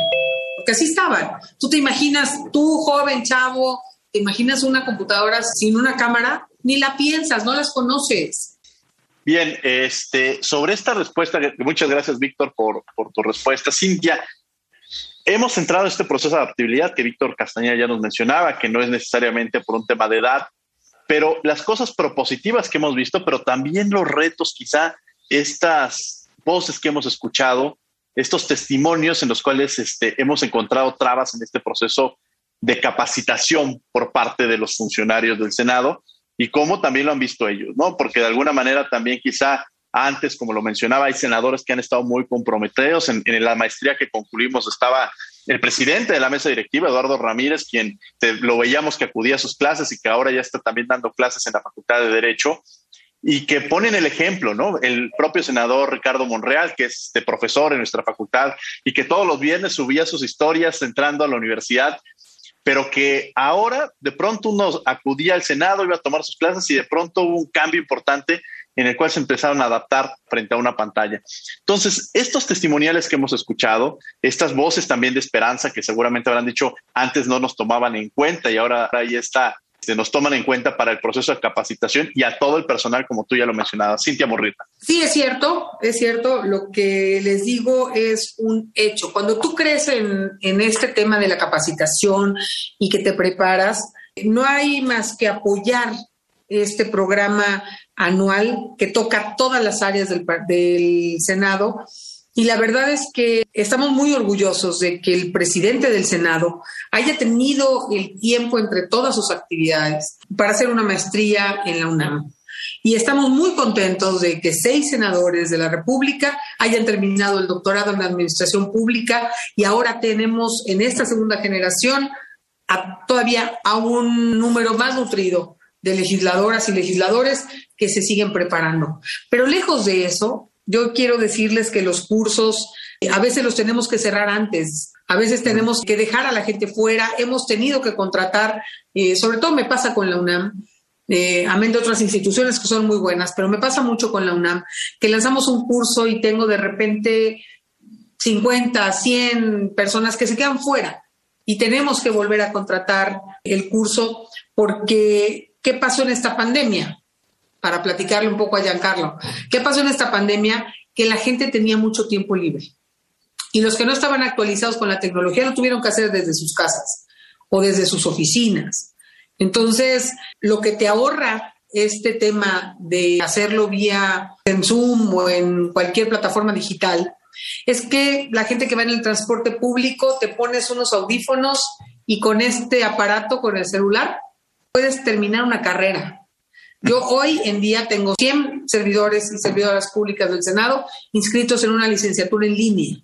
Porque así estaban. Tú te imaginas, tú joven chavo, te imaginas una computadora sin una cámara, ni la piensas, no las conoces. Bien, este, sobre esta respuesta, muchas gracias Víctor por, por tu respuesta. Cintia, hemos entrado en este proceso de adaptabilidad que Víctor Castañeda ya nos mencionaba, que no es necesariamente por un tema de edad, pero las cosas propositivas que hemos visto, pero también los retos, quizá estas voces que hemos escuchado, estos testimonios en los cuales este, hemos encontrado trabas en este proceso de capacitación por parte de los funcionarios del Senado y cómo también lo han visto ellos, ¿no? Porque de alguna manera también quizá antes, como lo mencionaba, hay senadores que han estado muy comprometidos. En, la maestría que concluimos estaba el presidente de la mesa directiva, Eduardo Ramírez, quien lo veíamos que acudía a sus clases y que ahora ya está también dando clases en la Facultad de Derecho, y que ponen el ejemplo, ¿no? El propio senador Ricardo Monreal, que es de profesor en nuestra facultad y que todos los viernes subía sus historias entrando a la universidad, pero que ahora de pronto uno acudía al Senado, iba a tomar sus clases y de pronto hubo un cambio importante en el cual se empezaron a adaptar frente a una pantalla. Entonces, estos testimoniales que hemos escuchado, estas voces también de esperanza que seguramente habrán dicho antes no nos tomaban en cuenta y ahora ahí está, se nos toman en cuenta para el proceso de capacitación y a todo el personal, como tú ya lo mencionabas. Cintia Morrita. Sí, es cierto, es cierto. Lo que les digo es un hecho. Cuando tú crees en, en este tema de la capacitación y que te preparas, no hay más que apoyar este programa anual que toca todas las áreas del, del Senado. Y la verdad es que estamos muy orgullosos de que el presidente del Senado haya tenido el tiempo entre todas sus actividades para hacer una maestría en la UNAM. Y estamos muy contentos de que seis senadores de la República hayan terminado el doctorado en Administración Pública y ahora tenemos en esta segunda generación todavía a un número más nutrido de legisladoras y legisladores que se siguen preparando. Pero lejos de eso, yo quiero decirles que los cursos eh, a veces los tenemos que cerrar antes, a veces tenemos que dejar a la gente fuera, hemos tenido que contratar, eh, sobre todo me pasa con la UNAM, eh, amén de otras instituciones que son muy buenas, pero me pasa mucho con la UNAM, que lanzamos un curso y tengo de repente 50, 100 personas que se quedan fuera. Y tenemos que volver a contratar el curso porque ¿qué pasó en esta pandemia? Para platicarle un poco a Giancarlo. ¿Qué pasó en esta pandemia? Que la gente tenía mucho tiempo libre. Y los que no estaban actualizados con la tecnología lo tuvieron que hacer desde sus casas o desde sus oficinas. Entonces, lo que te ahorra este tema de hacerlo vía en Zoom o en cualquier plataforma digital es que la gente que va en el transporte público te pones unos audífonos y con este aparato, con el celular, puedes terminar una carrera. Yo hoy en día tengo 100 servidores y servidoras públicas del Senado inscritos en una licenciatura en línea.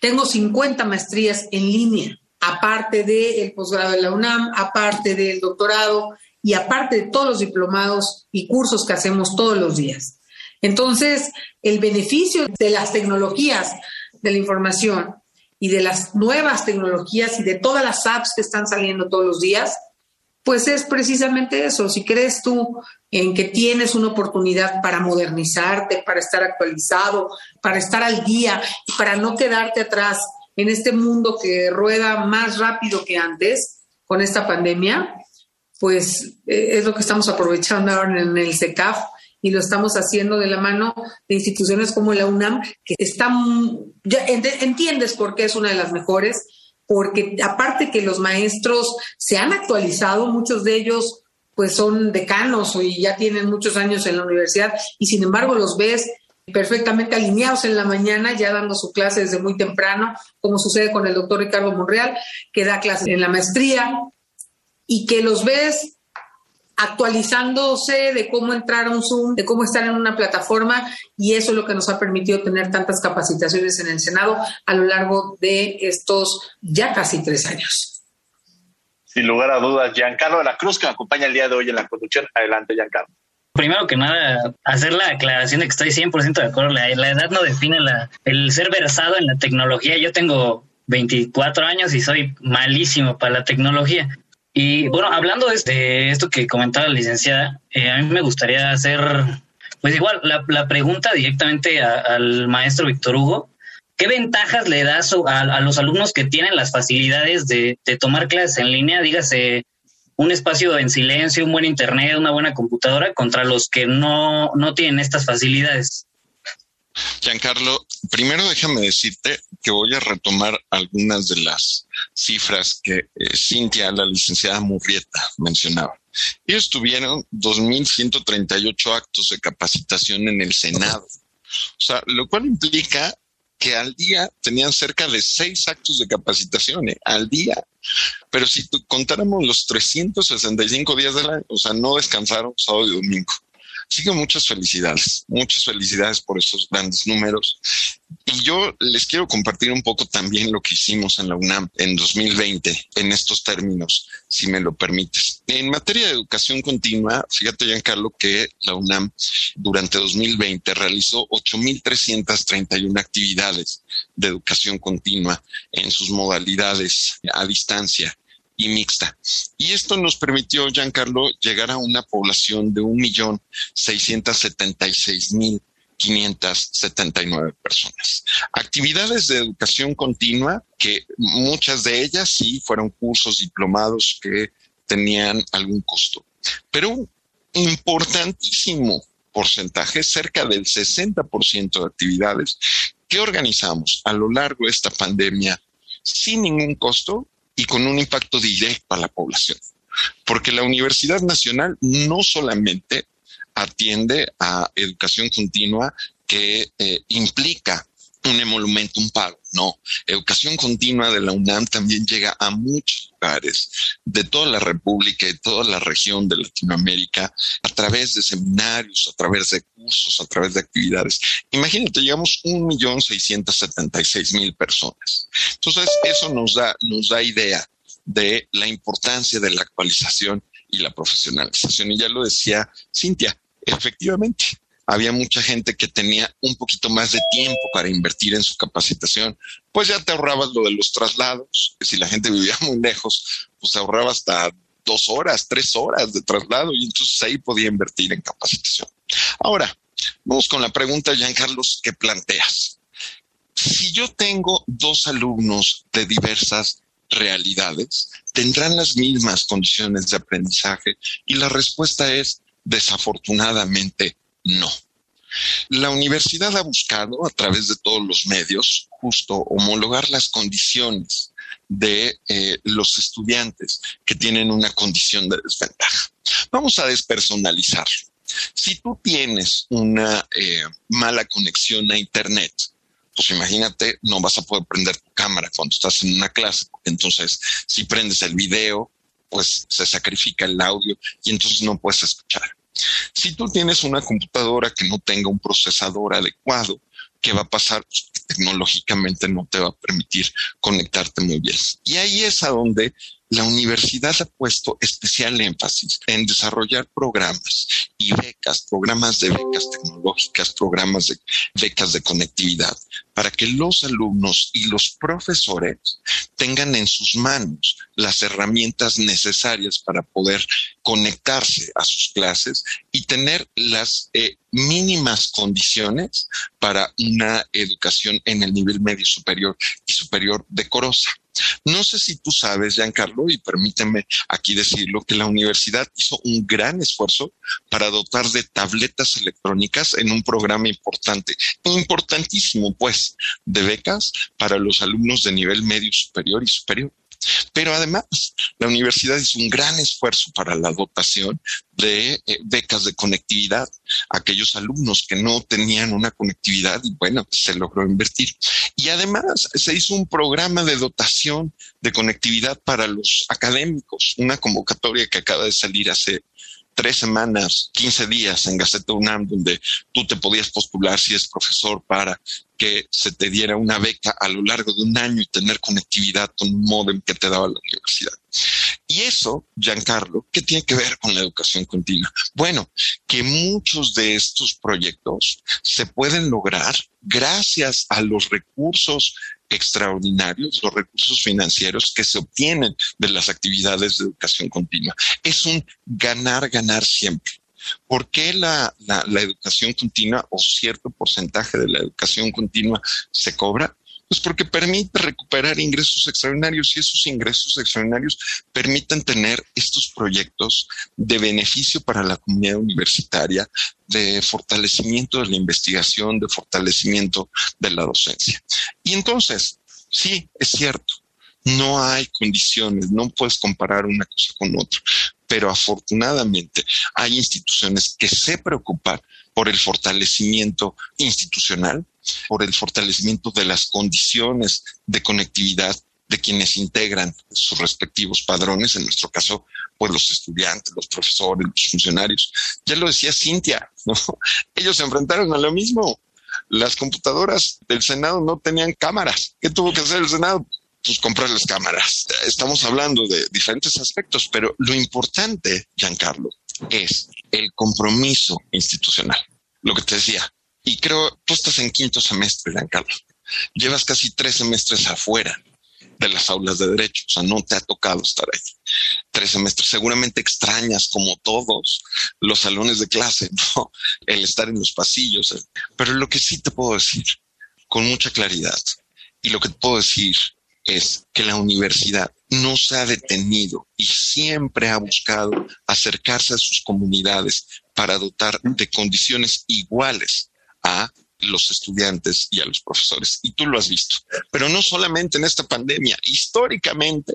Tengo 50 maestrías en línea, aparte del posgrado de la UNAM, aparte del doctorado y aparte de todos los diplomados y cursos que hacemos todos los días. Entonces, el beneficio de las tecnologías de la información y de las nuevas tecnologías y de todas las apps que están saliendo todos los días pues es precisamente eso. Si crees tú en que tienes una oportunidad para modernizarte, para estar actualizado, para estar al día para no quedarte atrás en este mundo que rueda más rápido que antes con esta pandemia, pues eh, es lo que estamos aprovechando ahora en el SECAF y lo estamos haciendo de la mano de instituciones como la UNAM, que están, ya entiendes por qué es una de las mejores, porque aparte que los maestros se han actualizado, muchos de ellos pues son decanos y ya tienen muchos años en la universidad y sin embargo los ves perfectamente alineados en la mañana, ya dando su clase desde muy temprano, como sucede con el doctor Ricardo Monreal, que da clases en la maestría y que los ves actualizándose de cómo entrar a un Zoom, de cómo estar en una plataforma y eso es lo que nos ha permitido tener tantas capacitaciones en el Senado a lo largo de estos ya casi tres años. Sin lugar a dudas, Giancarlo de la Cruz, que me acompaña el día de hoy en la conducción. Adelante, Giancarlo. Primero que nada, hacer la aclaración de que estoy 100% de acuerdo. La, la edad no define la, el ser versado en la tecnología. Yo tengo 24 años y soy malísimo para la tecnología. Y bueno, hablando de esto que comentaba la licenciada, eh, a mí me gustaría hacer, pues igual, la, pregunta directamente al maestro Víctor Hugo. ¿Qué ventajas le das a, los alumnos que tienen las facilidades de, tomar clases en línea? Dígase, un espacio en silencio, un buen internet, una buena computadora, contra los que no, no tienen estas facilidades. Giancarlo, primero déjame decirte que voy a retomar algunas de las cifras que eh, Cintia, la licenciada Murrieta, mencionaba. Ellos tuvieron 2.138 actos de capacitación en el Senado. O sea, lo cual implica que al día tenían cerca de seis actos de capacitación, ¿eh? al día. Pero si contáramos los 365 días del año, o sea, no descansaron sábado y domingo. Así que muchas felicidades, muchas felicidades por esos grandes números. Y yo les quiero compartir un poco también lo que hicimos en la UNAM en 2020 en estos términos, si me lo permites. En materia de educación continua, fíjate, Giancarlo, que la UNAM durante 2020 realizó 8.331 actividades de educación continua en sus modalidades a distancia y mixta. Y esto nos permitió, Giancarlo, llegar a una población de un millón seiscientos setenta y seis mil quinientas setenta y nueve personas. Actividades de educación continua, que muchas de ellas sí fueron cursos diplomados que tenían algún costo, pero un importantísimo porcentaje, cerca del 60% de actividades que organizamos a lo largo de esta pandemia sin ningún costo y con un impacto directo a la población. Porque la Universidad Nacional no solamente atiende a educación continua que eh, implica un emolumento, un pago. No, educación continua de la UNAM también llega a muchos lugares de toda la República y toda la región de Latinoamérica a través de seminarios, a través de cursos, a través de actividades. Imagínate, llegamos un millón seiscientos setenta y seis mil personas. Entonces, eso nos da, nos da idea de la importancia de la actualización y la profesionalización. Y ya lo decía Cintia, efectivamente, había mucha gente que tenía un poquito más de tiempo para invertir en su capacitación, pues ya te ahorrabas lo de los traslados, si la gente *laughs* vivía muy lejos, pues ahorraba hasta dos horas, tres horas de traslado y entonces ahí podía invertir en capacitación. Ahora, vamos con la pregunta, Jean Carlos, que planteas. Si yo tengo dos alumnos de diversas realidades, ¿tendrán las mismas condiciones de aprendizaje? Y la respuesta es desafortunadamente no. La universidad ha buscado a través de todos los medios justo homologar las condiciones de eh, los estudiantes que tienen una condición de desventaja. Vamos a despersonalizarlo. Si tú tienes una eh, mala conexión a Internet, pues imagínate, no vas a poder prender tu cámara cuando estás en una clase. Entonces, si prendes el video, pues se sacrifica el audio y entonces no puedes escuchar. Si tú tienes una computadora que no tenga un procesador adecuado, ¿qué va a pasar? Tecnológicamente no te va a permitir conectarte muy bien. Y ahí es a donde la universidad ha puesto especial énfasis en desarrollar programas y becas, programas de becas tecnológicas, programas de becas de conectividad, para que los alumnos y los profesores tengan en sus manos las herramientas necesarias para poder conectarse a sus clases y tener las eh, mínimas condiciones para una educación en el nivel medio superior y superior decorosa. No sé si tú sabes, Giancarlo, y permíteme aquí decirlo, que la universidad hizo un gran esfuerzo para dotar de tabletas electrónicas en un programa importante, importantísimo, pues, de becas para los alumnos de nivel medio superior y superior. Pero además, la universidad hizo un gran esfuerzo para la dotación de eh, becas de conectividad a aquellos alumnos que no tenían una conectividad y bueno, se logró invertir. Y además se hizo un programa de dotación de conectividad para los académicos, una convocatoria que acaba de salir hace tres semanas, 15 días en Gaceta UNAM, donde tú te podías postular si es profesor para que se te diera una beca a lo largo de un año y tener conectividad con un modem que te daba la universidad. Y eso, Giancarlo, ¿qué tiene que ver con la educación continua? Bueno, que muchos de estos proyectos se pueden lograr gracias a los recursos extraordinarios, los recursos financieros que se obtienen de las actividades de educación continua. Es un ganar, ganar siempre. ¿Por qué la, educación continua o cierto porcentaje de la educación continua se cobra? Pues porque permite recuperar ingresos extraordinarios y esos ingresos extraordinarios permiten tener estos proyectos de beneficio para la comunidad universitaria, de fortalecimiento de la investigación, de fortalecimiento de la docencia. Y entonces, sí, es cierto, no hay condiciones, no puedes comparar una cosa con otra, pero afortunadamente hay instituciones que se preocupan por el fortalecimiento institucional, por el fortalecimiento de las condiciones de conectividad de quienes integran sus respectivos padrones, en nuestro caso, pues los estudiantes, los profesores, los funcionarios. Ya lo decía Cintia, ¿no? *laughs* Ellos se enfrentaron a lo mismo. Las computadoras del Senado no tenían cámaras. ¿Qué tuvo que hacer el Senado? Pues comprar las cámaras. Estamos hablando de diferentes aspectos, pero lo importante, Giancarlo, es el compromiso institucional. Lo que te decía, y creo, tú estás en quinto semestre, Giancarlo. Llevas casi tres semestres afuera de las aulas de derecho, o sea, no te ha tocado estar ahí. Tres semestres, seguramente extrañas como todos los salones de clase, *laughs* ¿no? El estar en los pasillos. Eh. Pero lo que sí te puedo decir con mucha claridad y lo que te puedo decir es que la universidad no se ha detenido y siempre ha buscado acercarse a sus comunidades para dotar de condiciones iguales a los estudiantes y a los profesores. Y tú lo has visto. Pero no solamente en esta pandemia, históricamente,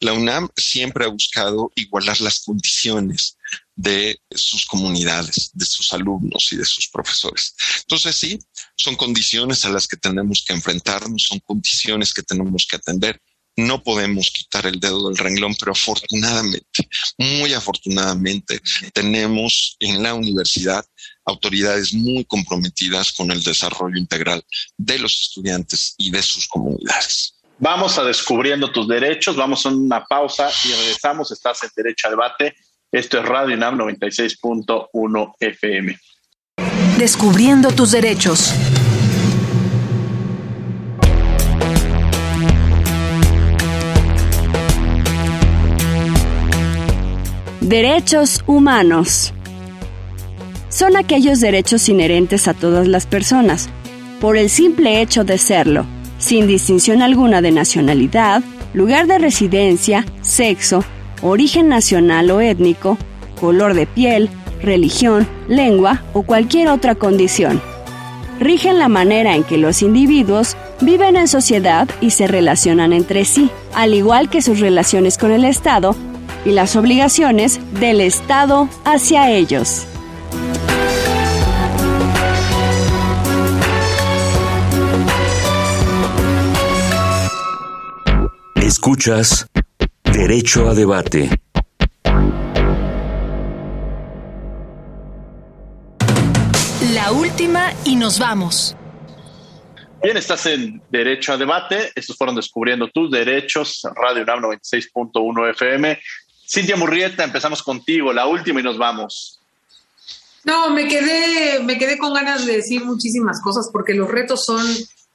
la UNAM siempre ha buscado igualar las condiciones de sus comunidades, de sus alumnos y de sus profesores. Entonces, sí, son condiciones a las que tenemos que enfrentarnos, son condiciones que tenemos que atender no podemos quitar el dedo del renglón, pero afortunadamente, muy afortunadamente, tenemos en la universidad autoridades muy comprometidas con el desarrollo integral de los estudiantes y de sus comunidades. Vamos a descubriendo tus derechos, vamos a una pausa y regresamos. Estás en Derecho a Debate. Esto es Radio UNAM 96.1 FM. Descubriendo tus derechos. Derechos humanos. Son aquellos derechos inherentes a todas las personas, por el simple hecho de serlo, sin distinción alguna de nacionalidad, lugar de residencia, sexo, origen nacional o étnico, color de piel, religión, lengua o cualquier otra condición. Rigen la manera en que los individuos viven en sociedad y se relacionan entre sí, al igual que sus relaciones con el Estado y las obligaciones del Estado hacia ellos. Escuchas Derecho a Debate. La última y nos vamos. Bien, estás en Derecho a Debate. Estos fueron Descubriendo tus Derechos, Radio UNAM 96.1 FM. Cintia Murrieta, empezamos contigo, la última y nos vamos. No, me quedé, me quedé con ganas de decir muchísimas cosas porque los retos son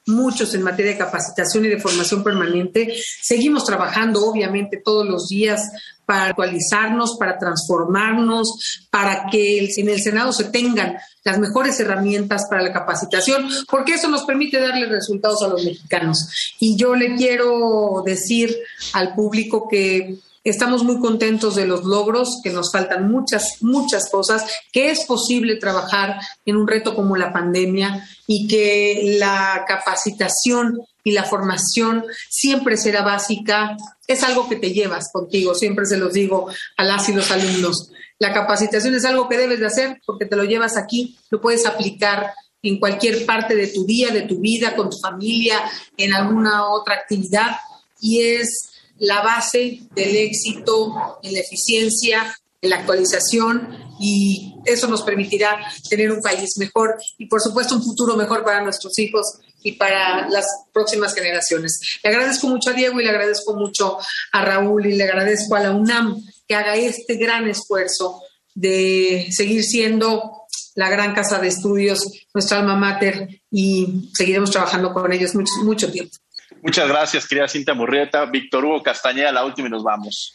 muchos en materia de capacitación y de formación permanente. Seguimos trabajando, obviamente, todos los días para actualizarnos, para transformarnos, para que en el Senado se tengan las mejores herramientas para la capacitación, porque eso nos permite darle resultados a los mexicanos. Y yo le quiero decir al público que Estamos muy contentos de los logros, que nos faltan muchas, muchas cosas, que es posible trabajar en un reto como la pandemia y que la capacitación y la formación siempre será básica. Es algo que te llevas contigo, siempre se los digo a las y los alumnos. La capacitación es algo que debes de hacer porque te lo llevas aquí, lo puedes aplicar en cualquier parte de tu día, de tu vida, con tu familia, en alguna otra actividad y es la base del éxito en la eficiencia en la actualización y eso nos permitirá tener un país mejor y por supuesto un futuro mejor para nuestros hijos y para las próximas generaciones. Le agradezco mucho a Diego y le agradezco mucho a Raúl y le agradezco a la UNAM que haga este gran esfuerzo de seguir siendo la gran casa de estudios, nuestra alma mater, y seguiremos trabajando con ellos mucho, mucho tiempo. Muchas gracias, querida Cinta Murrieta. Víctor Hugo Castañeda, la última y nos vamos.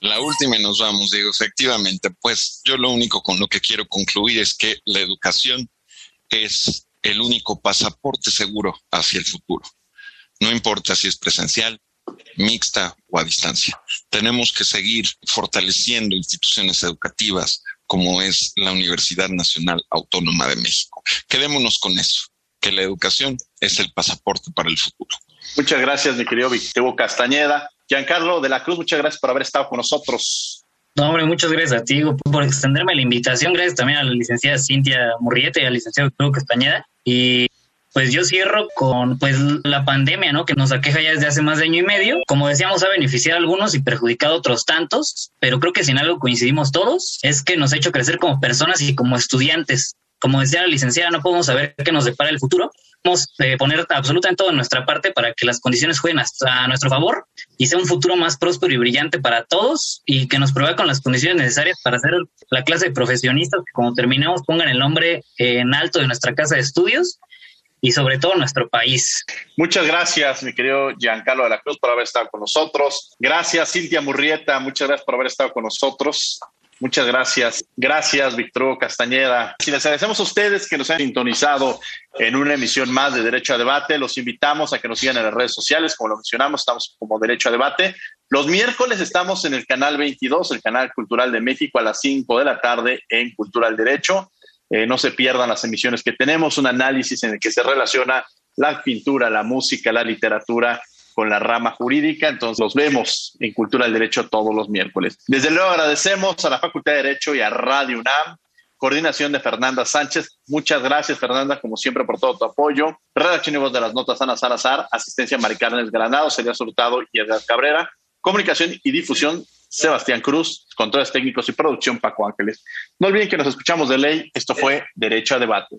La última y nos vamos, digo, efectivamente, pues yo lo único con lo que quiero concluir es que la educación es el único pasaporte seguro hacia el futuro. No importa si es presencial, mixta o a distancia. Tenemos que seguir fortaleciendo instituciones educativas como es la Universidad Nacional Autónoma de México. Quedémonos con eso, que la educación es el pasaporte para el futuro. Muchas gracias, mi querido Víctor Castañeda. Giancarlo de la Cruz, muchas gracias por haber estado con nosotros. No, hombre, muchas gracias a ti por extenderme la invitación. Gracias también a la licenciada Cintia Murriete y al licenciado Víctor Castañeda. Y pues yo cierro con pues la pandemia, ¿no? Que nos aqueja ya desde hace más de año y medio. Como decíamos, ha beneficiado a algunos y perjudicado a otros tantos, pero creo que si en algo coincidimos todos es que nos ha hecho crecer como personas y como estudiantes. Como decía la licenciada, no podemos saber qué nos depara el futuro. Vamos a poner absolutamente todo en nuestra parte para que las condiciones jueguen a nuestro favor y sea un futuro más próspero y brillante para todos y que nos provea con las condiciones necesarias para ser la clase de profesionistas que cuando terminemos pongan el nombre en alto de nuestra casa de estudios y sobre todo nuestro país. Muchas gracias, mi querido Giancarlo de la Cruz, por haber estado con nosotros. Gracias, Cintia Murrieta, muchas gracias por haber estado con nosotros. Muchas gracias. Gracias, Víctor Castañeda. Y les agradecemos a ustedes que nos han sintonizado en una emisión más de Derecho a Debate. Los invitamos a que nos sigan en las redes sociales, como lo mencionamos, estamos como Derecho a Debate. Los miércoles estamos en el canal 22, el canal cultural de México, a las 5 de la tarde en Cultural Derecho. Eh, no se pierdan las emisiones que tenemos, un análisis en el que se relaciona la pintura, la música, la literatura con la rama jurídica. Entonces los vemos en Cultura del Derecho todos los miércoles. Desde luego agradecemos a la Facultad de Derecho y a Radio UNAM. Coordinación de Fernanda Sánchez. Muchas gracias, Fernanda, como siempre, por todo tu apoyo. Redacción y voz de las notas, Ana Salazar. Asistencia, Maricarnes Granado, Celia Hurtado y Edgar Cabrera. Comunicación y difusión, Sebastián Cruz, controles técnicos y producción Paco Ángeles. No olviden que nos escuchamos de ley. Esto fue Derecho a Debate.